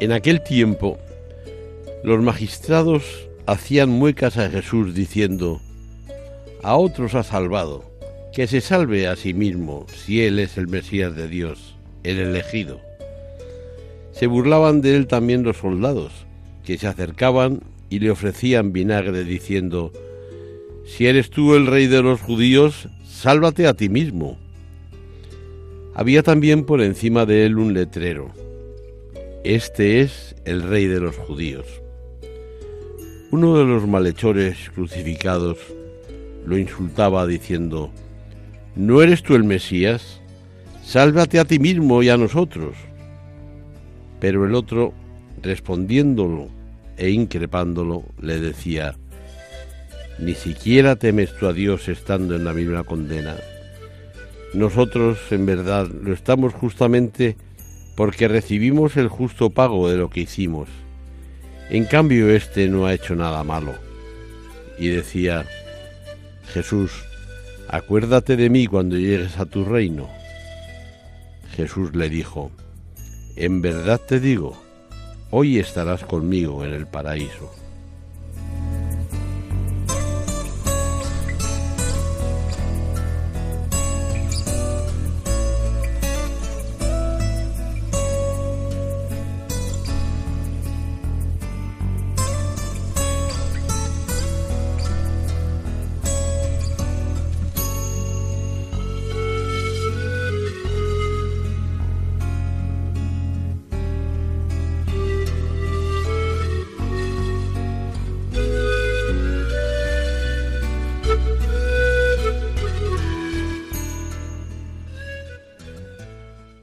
En aquel tiempo, los magistrados hacían muecas a Jesús diciendo, a otros ha salvado, que se salve a sí mismo si él es el Mesías de Dios, el elegido. Se burlaban de él también los soldados, que se acercaban y le ofrecían vinagre diciendo, si eres tú el rey de los judíos, sálvate a ti mismo. Había también por encima de él un letrero este es el rey de los judíos. Uno de los malhechores crucificados lo insultaba diciendo, ¿no eres tú el Mesías? Sálvate a ti mismo y a nosotros. Pero el otro, respondiéndolo e increpándolo, le decía, ¿ni siquiera temes tú a Dios estando en la misma condena? Nosotros, en verdad, lo estamos justamente porque recibimos el justo pago de lo que hicimos. En cambio, éste no ha hecho nada malo. Y decía, Jesús, acuérdate de mí cuando llegues a tu reino. Jesús le dijo, en verdad te digo, hoy estarás conmigo en el paraíso.